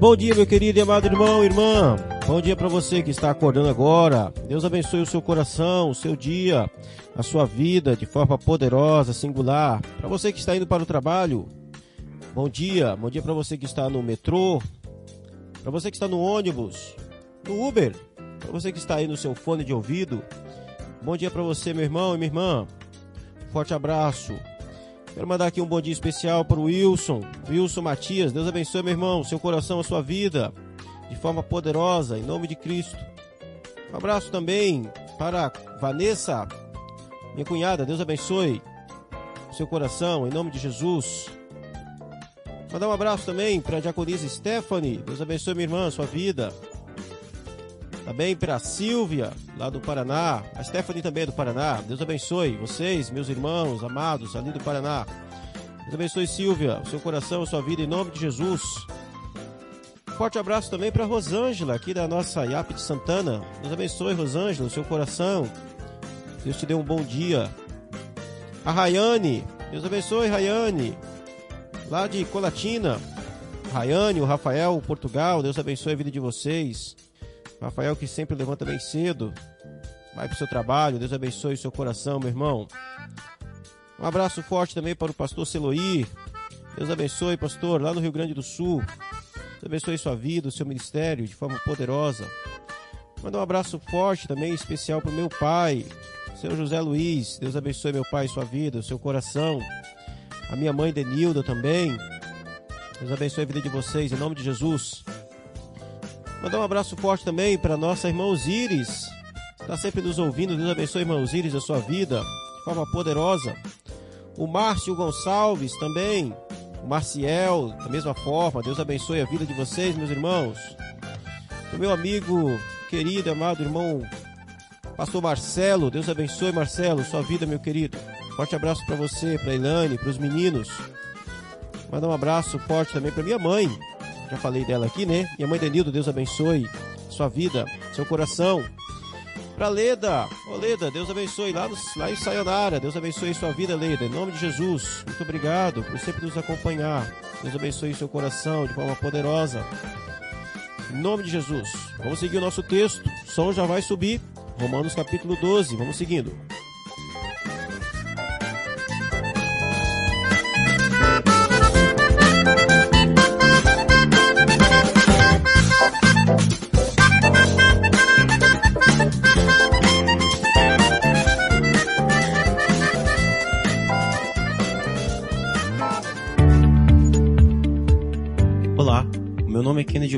Bom dia, meu querido e amado irmão, irmã. Bom dia para você que está acordando agora. Deus abençoe o seu coração, o seu dia, a sua vida de forma poderosa, singular. Para você que está indo para o trabalho, bom dia. Bom dia para você que está no metrô, para você que está no ônibus, no Uber, para você que está aí no seu fone de ouvido. Bom dia para você, meu irmão e minha irmã. Forte abraço. Quero mandar aqui um bom dia especial para o Wilson, Wilson Matias. Deus abençoe, meu irmão, seu coração, a sua vida, de forma poderosa, em nome de Cristo. Um abraço também para Vanessa, minha cunhada. Deus abençoe seu coração, em nome de Jesus. Mandar um abraço também para a diaconisa Stephanie. Deus abençoe, minha irmã, sua vida. Também para a Silvia, lá do Paraná. A Stephanie também é do Paraná. Deus abençoe vocês, meus irmãos amados ali do Paraná. Deus abençoe, Silvia, o seu coração, a sua vida, em nome de Jesus. Forte abraço também para Rosângela, aqui da nossa IAP de Santana. Deus abençoe, Rosângela, o seu coração. Deus te dê um bom dia. A Rayane, Deus abençoe, Rayane, lá de Colatina. Rayane, o Rafael, o Portugal, Deus abençoe a vida de vocês. Rafael que sempre levanta bem cedo, vai para o seu trabalho, Deus abençoe o seu coração, meu irmão. Um abraço forte também para o pastor Celoí. Deus abençoe, pastor, lá no Rio Grande do Sul. Deus abençoe sua vida, o seu ministério de forma poderosa. Manda um abraço forte também, especial para o meu pai, seu José Luiz. Deus abençoe meu pai, sua vida, o seu coração. A minha mãe Denilda também. Deus abençoe a vida de vocês, em nome de Jesus. Mandar um abraço forte também para nossa irmã Osíris, está sempre nos ouvindo. Deus abençoe, irmã Osíris, a sua vida de forma poderosa. O Márcio Gonçalves também, o Marciel, da mesma forma. Deus abençoe a vida de vocês, meus irmãos. O meu amigo, querido, amado irmão, Pastor Marcelo, Deus abençoe, Marcelo, sua vida, meu querido. Forte abraço para você, para Ilane, para os meninos. Mandar um abraço forte também para minha mãe, já falei dela aqui, né? Minha mãe Denildo, Deus abençoe sua vida, seu coração. Pra Leda, ô Leda, Deus abençoe lá, no, lá em Sayonara, Deus abençoe sua vida, Leda, em nome de Jesus. Muito obrigado por sempre nos acompanhar. Deus abençoe seu coração de forma poderosa. Em nome de Jesus. Vamos seguir o nosso texto. O som já vai subir. Romanos capítulo 12. Vamos seguindo.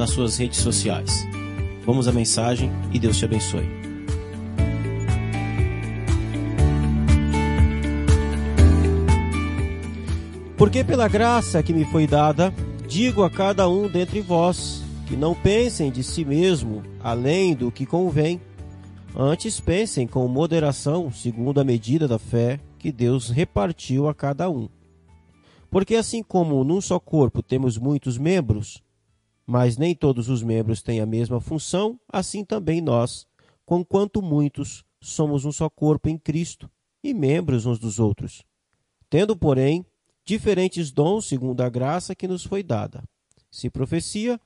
nas suas redes sociais. Vamos à mensagem e Deus te abençoe. Porque pela graça que me foi dada, digo a cada um dentre vós que não pensem de si mesmo além do que convém, antes pensem com moderação, segundo a medida da fé que Deus repartiu a cada um. Porque assim como num só corpo temos muitos membros, mas nem todos os membros têm a mesma função, assim também nós, conquanto muitos, somos um só corpo em Cristo e membros uns dos outros. Tendo, porém, diferentes dons segundo a graça que nos foi dada. Se profecia,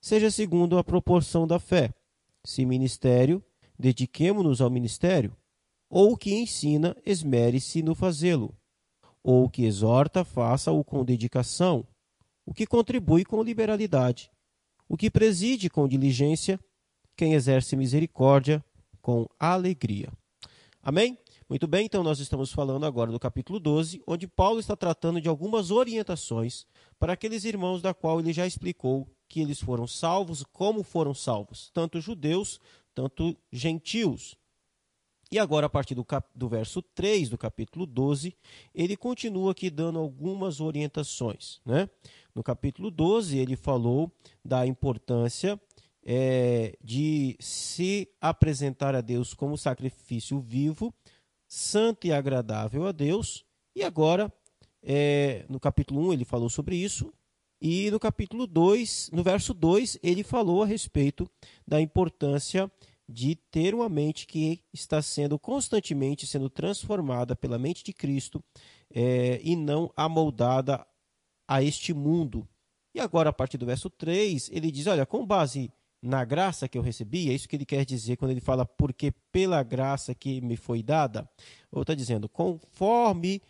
seja segundo a proporção da fé. Se ministério, dediquemo-nos ao ministério. Ou que ensina, esmere-se no fazê-lo. Ou que exorta, faça-o com dedicação. O que contribui com liberalidade o que preside com diligência quem exerce misericórdia com alegria. Amém? Muito bem, então nós estamos falando agora do capítulo 12, onde Paulo está tratando de algumas orientações para aqueles irmãos da qual ele já explicou que eles foram salvos, como foram salvos, tanto judeus, tanto gentios. E agora, a partir do, cap... do verso 3 do capítulo 12, ele continua aqui dando algumas orientações. Né? No capítulo 12, ele falou da importância é, de se apresentar a Deus como sacrifício vivo, santo e agradável a Deus. E agora, é, no capítulo 1, ele falou sobre isso. E no capítulo 2, no verso 2, ele falou a respeito da importância de ter uma mente que está sendo constantemente sendo transformada pela mente de Cristo é, e não amoldada a este mundo. E agora, a partir do verso 3, ele diz: Olha, com base na graça que eu recebi, é isso que ele quer dizer quando ele fala, porque pela graça que me foi dada. Ou está dizendo, conforme,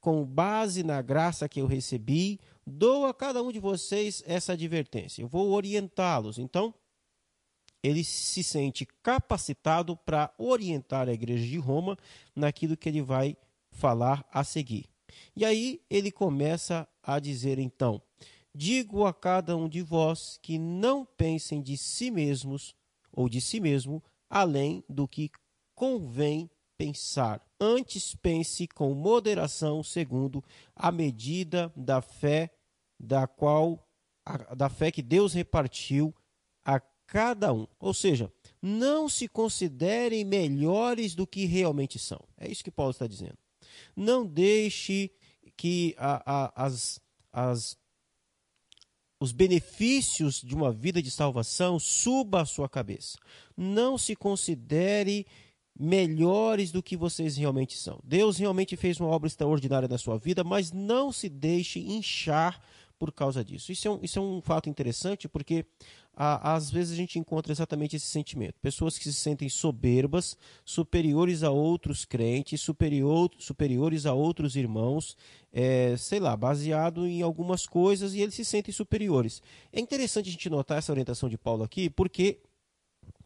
com base na graça que eu recebi, dou a cada um de vocês essa advertência. Eu vou orientá-los. Então, ele se sente capacitado para orientar a igreja de Roma naquilo que ele vai falar a seguir. E aí ele começa a dizer então: Digo a cada um de vós que não pensem de si mesmos ou de si mesmo além do que convém pensar. Antes pense com moderação, segundo a medida da fé da qual a, da fé que Deus repartiu a cada um. Ou seja, não se considerem melhores do que realmente são. É isso que Paulo está dizendo. Não deixe que a, a, as, as, os benefícios de uma vida de salvação suba à sua cabeça. Não se considere melhores do que vocês realmente são. Deus realmente fez uma obra extraordinária na sua vida, mas não se deixe inchar por causa disso. Isso é um, isso é um fato interessante porque às vezes a gente encontra exatamente esse sentimento. Pessoas que se sentem soberbas, superiores a outros crentes, superior, superiores a outros irmãos, é, sei lá, baseado em algumas coisas e eles se sentem superiores. É interessante a gente notar essa orientação de Paulo aqui porque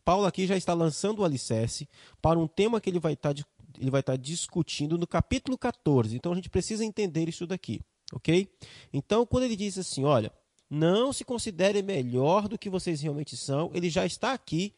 Paulo aqui já está lançando o alicerce para um tema que ele vai estar, ele vai estar discutindo no capítulo 14. Então a gente precisa entender isso daqui ok? Então, quando ele diz assim, olha, não se considere melhor do que vocês realmente são, ele já está aqui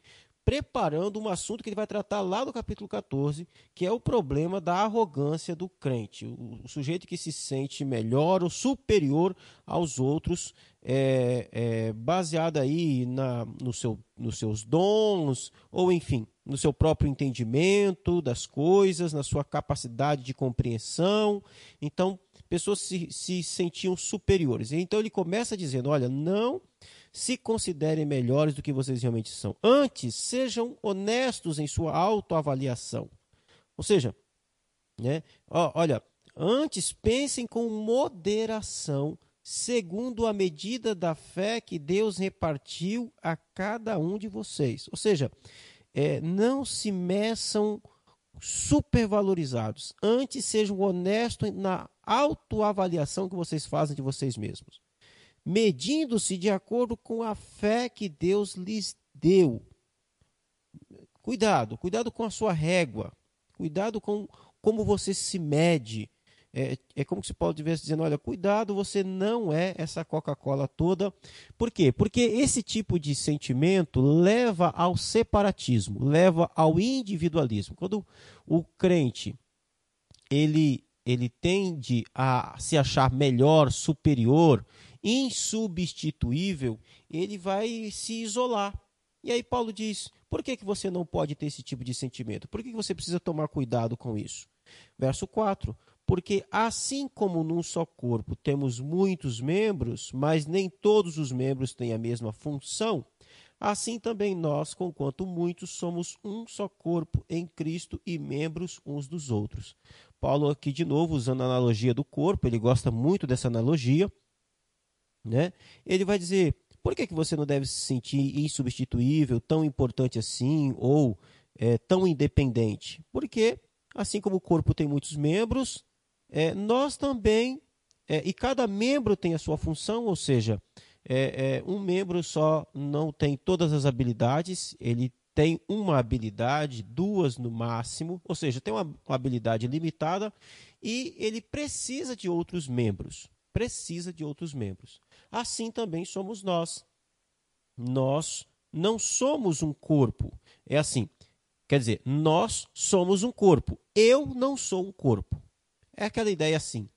preparando um assunto que ele vai tratar lá no capítulo 14, que é o problema da arrogância do crente. O, o sujeito que se sente melhor ou superior aos outros, é, é, baseado aí na, no seu, nos seus dons, ou enfim, no seu próprio entendimento das coisas, na sua capacidade de compreensão. Então, pessoas se, se sentiam superiores. Então ele começa dizendo: olha, não se considerem melhores do que vocês realmente são. Antes, sejam honestos em sua autoavaliação. Ou seja, né, ó, olha, antes pensem com moderação, segundo a medida da fé que Deus repartiu a cada um de vocês. Ou seja, é, não se meçam supervalorizados. Antes sejam honestos na autoavaliação que vocês fazem de vocês mesmos, medindo-se de acordo com a fé que Deus lhes deu. Cuidado, cuidado com a sua régua, cuidado com como você se mede. É, é como se Paulo estivesse dizendo: olha, cuidado, você não é essa Coca-Cola toda. Por quê? Porque esse tipo de sentimento leva ao separatismo, leva ao individualismo. Quando o crente ele ele tende a se achar melhor, superior, insubstituível, ele vai se isolar. E aí Paulo diz: por que, que você não pode ter esse tipo de sentimento? Por que, que você precisa tomar cuidado com isso? Verso 4: Porque assim como num só corpo temos muitos membros, mas nem todos os membros têm a mesma função, assim também nós, conquanto muitos, somos um só corpo em Cristo e membros uns dos outros. Paulo aqui de novo usando a analogia do corpo, ele gosta muito dessa analogia, né? Ele vai dizer: por que, que você não deve se sentir insubstituível, tão importante assim, ou é, tão independente? Porque, assim como o corpo tem muitos membros, é, nós também, é, e cada membro tem a sua função, ou seja, é, é, um membro só não tem todas as habilidades, ele tem uma habilidade, duas no máximo, ou seja, tem uma, uma habilidade limitada e ele precisa de outros membros. Precisa de outros membros. Assim também somos nós. Nós não somos um corpo. É assim, Quer dizer, nós somos um corpo. Eu não sou um corpo. É aquela ideia assim,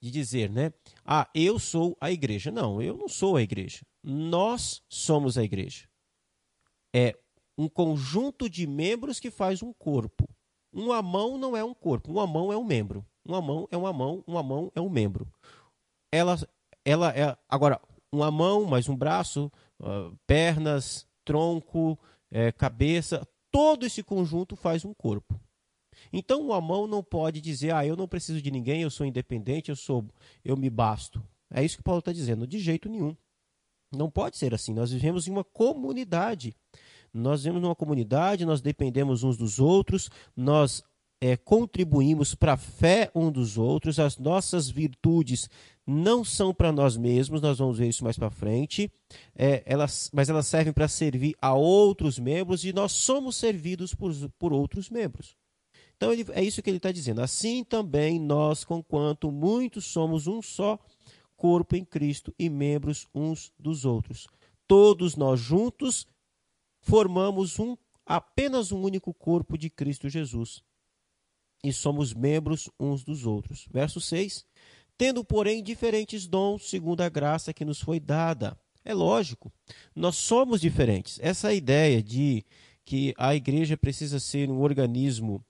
de dizer, né? Ah, eu sou a igreja. Não, eu não sou a igreja. Nós somos a igreja. É um conjunto de membros que faz um corpo. Uma mão não é um corpo, uma mão é um membro. Uma mão é uma mão, uma mão é um membro. Ela, ela é agora uma mão mais um braço, uh, pernas, tronco, é, cabeça, todo esse conjunto faz um corpo. Então uma mão não pode dizer, ah, eu não preciso de ninguém, eu sou independente, eu sou, eu me basto. É isso que Paulo está dizendo, de jeito nenhum. Não pode ser assim. Nós vivemos em uma comunidade. Nós vivemos numa comunidade, nós dependemos uns dos outros, nós é, contribuímos para a fé um dos outros, as nossas virtudes não são para nós mesmos, nós vamos ver isso mais para frente, é, elas, mas elas servem para servir a outros membros e nós somos servidos por, por outros membros. Então ele, é isso que ele está dizendo. Assim também nós, conquanto muitos somos um só corpo em Cristo e membros uns dos outros. Todos nós juntos formamos um apenas um único corpo de Cristo Jesus e somos membros uns dos outros. Verso 6: Tendo, porém, diferentes dons segundo a graça que nos foi dada. É lógico, nós somos diferentes. Essa ideia de que a igreja precisa ser um organismo,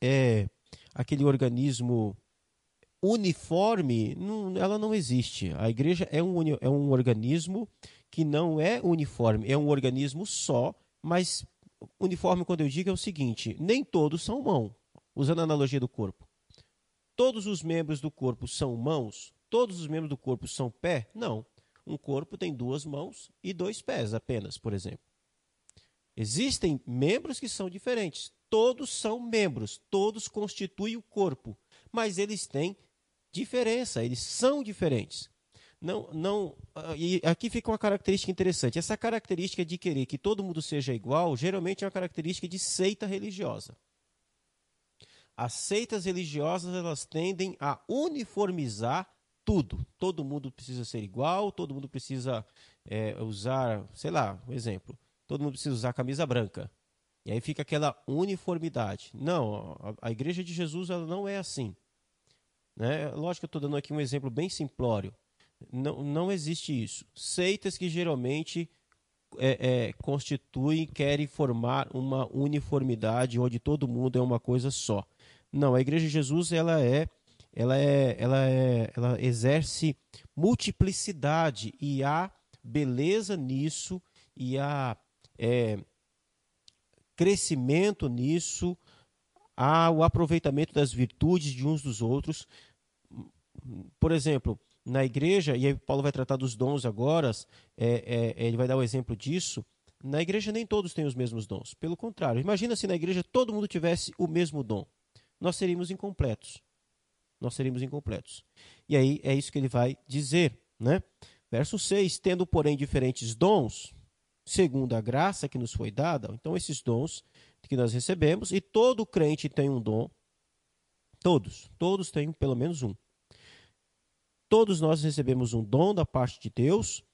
é aquele organismo uniforme, não, ela não existe. A igreja é um, é um organismo que não é uniforme, é um organismo só, mas uniforme, quando eu digo, é o seguinte: nem todos são mão, usando a analogia do corpo. Todos os membros do corpo são mãos? Todos os membros do corpo são pé? Não. Um corpo tem duas mãos e dois pés apenas, por exemplo. Existem membros que são diferentes. Todos são membros, todos constituem o corpo, mas eles têm diferença, eles são diferentes. Não, não, ah, e aqui fica uma característica interessante. Essa característica de querer que todo mundo seja igual, geralmente é uma característica de seita religiosa. As seitas religiosas elas tendem a uniformizar tudo. Todo mundo precisa ser igual, todo mundo precisa é, usar, sei lá, um exemplo. Todo mundo precisa usar camisa branca. E aí fica aquela uniformidade. Não, a, a igreja de Jesus ela não é assim. Né? Lógico que eu estou dando aqui um exemplo bem simplório. Não, não existe isso. Seitas que geralmente é, é, constituem, querem formar uma uniformidade onde todo mundo é uma coisa só. Não, a Igreja de Jesus ela é, ela é, ela é, ela exerce multiplicidade e há beleza nisso e há é, crescimento nisso, há o aproveitamento das virtudes de uns dos outros. Por exemplo, na igreja, e aí Paulo vai tratar dos dons agora, é, é, ele vai dar o um exemplo disso. Na igreja nem todos têm os mesmos dons. Pelo contrário, imagina se na igreja todo mundo tivesse o mesmo dom. Nós seríamos incompletos. Nós seríamos incompletos. E aí é isso que ele vai dizer, né? Verso 6: Tendo, porém, diferentes dons, segundo a graça que nos foi dada, então esses dons que nós recebemos, e todo crente tem um dom, todos, todos têm pelo menos um. Todos nós recebemos um dom da parte de Deus.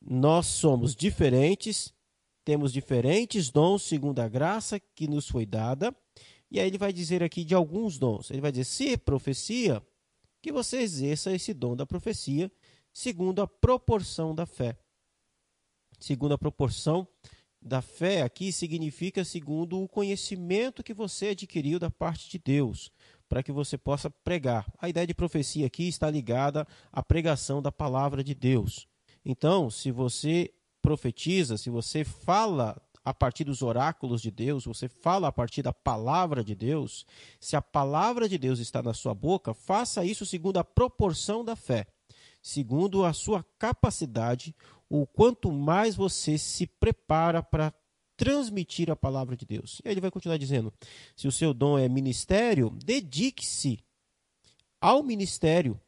Nós somos diferentes, temos diferentes dons segundo a graça que nos foi dada. E aí ele vai dizer aqui de alguns dons. Ele vai dizer: se profecia, que você exerça esse dom da profecia segundo a proporção da fé. Segundo a proporção da fé aqui significa segundo o conhecimento que você adquiriu da parte de Deus para que você possa pregar. A ideia de profecia aqui está ligada à pregação da palavra de Deus. Então, se você profetiza, se você fala a partir dos oráculos de Deus, você fala a partir da palavra de Deus, se a palavra de Deus está na sua boca, faça isso segundo a proporção da fé, segundo a sua capacidade, o quanto mais você se prepara para transmitir a palavra de Deus. E aí ele vai continuar dizendo: se o seu dom é ministério, dedique-se ao ministério.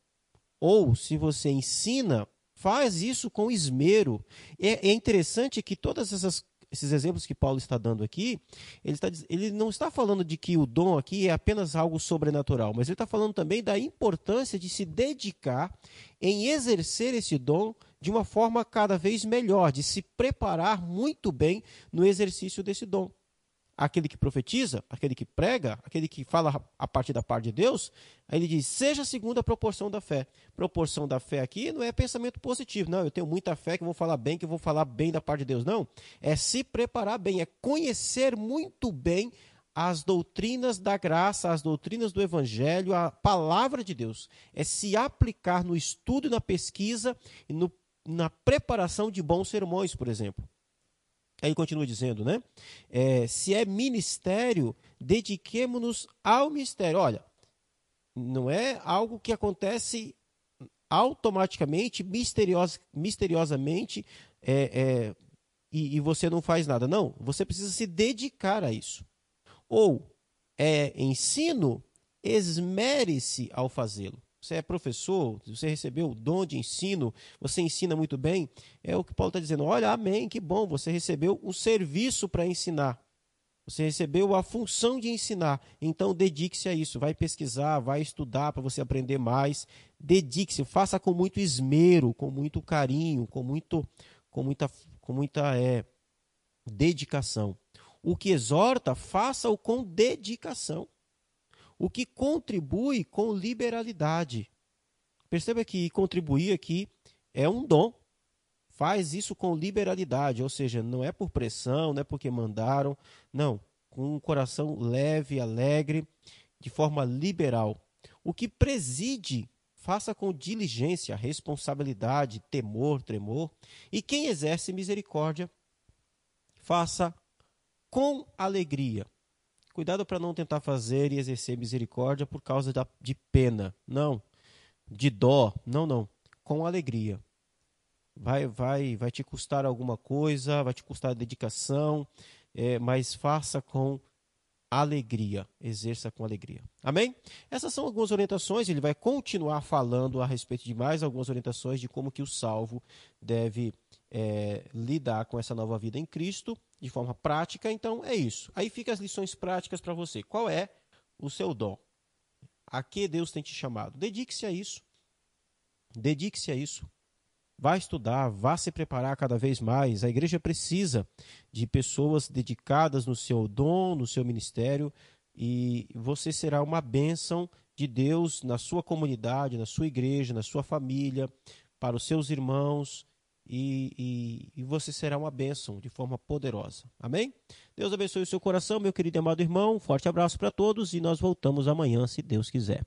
Ou se você ensina, faz isso com esmero. É, é interessante que todas essas esses exemplos que Paulo está dando aqui, ele, está, ele não está falando de que o dom aqui é apenas algo sobrenatural, mas ele está falando também da importância de se dedicar em exercer esse dom de uma forma cada vez melhor, de se preparar muito bem no exercício desse dom. aquele que profetiza, aquele que prega, aquele que fala a partir da parte de Deus, aí ele diz: seja segundo a proporção da fé. Proporção da fé aqui não é pensamento positivo, não. Eu tenho muita fé que vou falar bem, que vou falar bem da parte de Deus. Não. É se preparar bem, é conhecer muito bem as doutrinas da graça, as doutrinas do Evangelho, a palavra de Deus. É se aplicar no estudo e na pesquisa e no, na preparação de bons sermões, por exemplo. Aí continua dizendo, né? É, se é ministério, dediquemos-nos ao ministério. Olha, não é algo que acontece automaticamente, misterios, misteriosamente, é, é, e, e você não faz nada. Não, você precisa se dedicar a isso. Ou é ensino, esmere-se ao fazê-lo você é professor, você recebeu o dom de ensino, você ensina muito bem, é o que Paulo está dizendo. Olha, amém, que bom, você recebeu um serviço para ensinar. Você recebeu a função de ensinar. Então dedique-se a isso. Vai pesquisar, vai estudar para você aprender mais. Dedique-se, faça com muito esmero, com muito carinho, com muito, com muita, com muita é, dedicação. O que exorta, faça-o com dedicação o que contribui com liberalidade. Perceba que contribuir aqui é um dom. Faz isso com liberalidade, ou seja, não é por pressão, não é porque mandaram, não, com um coração leve, alegre, de forma liberal. O que preside, faça com diligência, responsabilidade, temor, tremor, e quem exerce misericórdia, faça com alegria. Cuidado para não tentar fazer e exercer misericórdia por causa da, de pena. Não. De dó. Não, não. Com alegria. Vai, vai, vai te custar alguma coisa, vai te custar dedicação, é, mas faça com alegria, exerça com alegria. Amém? Essas são algumas orientações, ele vai continuar falando a respeito de mais algumas orientações de como que o salvo deve é, lidar com essa nova vida em Cristo de forma prática. Então é isso. Aí fica as lições práticas para você. Qual é o seu dom? A que Deus tem te chamado? Dedique-se a isso. Dedique-se a isso. Vá estudar, vá se preparar cada vez mais. A igreja precisa de pessoas dedicadas no seu dom, no seu ministério, e você será uma bênção de Deus na sua comunidade, na sua igreja, na sua família, para os seus irmãos, e, e, e, você será uma bênção de forma poderosa. Amém? Deus abençoe o seu coração, meu querido e amado irmão. Forte abraço para todos e nós voltamos amanhã, se Deus quiser.